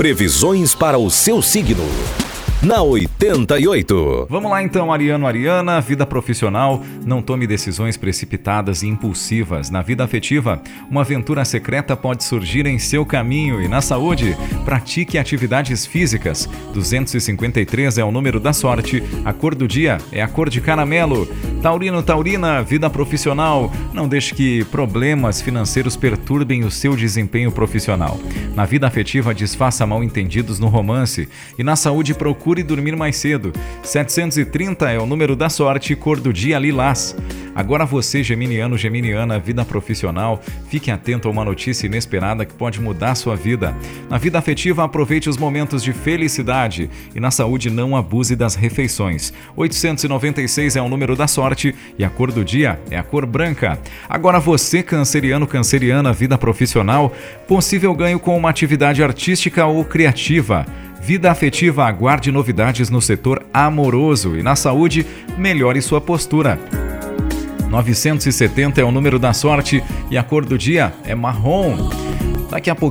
Previsões para o seu signo na 88. Vamos lá então, Ariano Ariana, vida profissional, não tome decisões precipitadas e impulsivas. Na vida afetiva, uma aventura secreta pode surgir em seu caminho e na saúde, pratique atividades físicas. 253 é o número da sorte, a cor do dia é a cor de caramelo. Taurino Taurina, vida profissional, não deixe que problemas financeiros perturbem o seu desempenho profissional. Na vida afetiva, desfaça mal entendidos no romance e na saúde procure dormir mais cedo. 730 é o número da sorte, cor do dia lilás. Agora você, geminiano, geminiana, vida profissional, fique atento a uma notícia inesperada que pode mudar sua vida. Na vida afetiva, aproveite os momentos de felicidade e na saúde não abuse das refeições. 896 é o número da sorte e a cor do dia é a cor branca. Agora você, canceriano, canceriana, vida profissional, possível ganho com uma atividade artística ou criativa. Vida afetiva, aguarde novidades no setor amoroso e na saúde, melhore sua postura. 970 é o número da sorte e a cor do dia é marrom. Daqui a pouco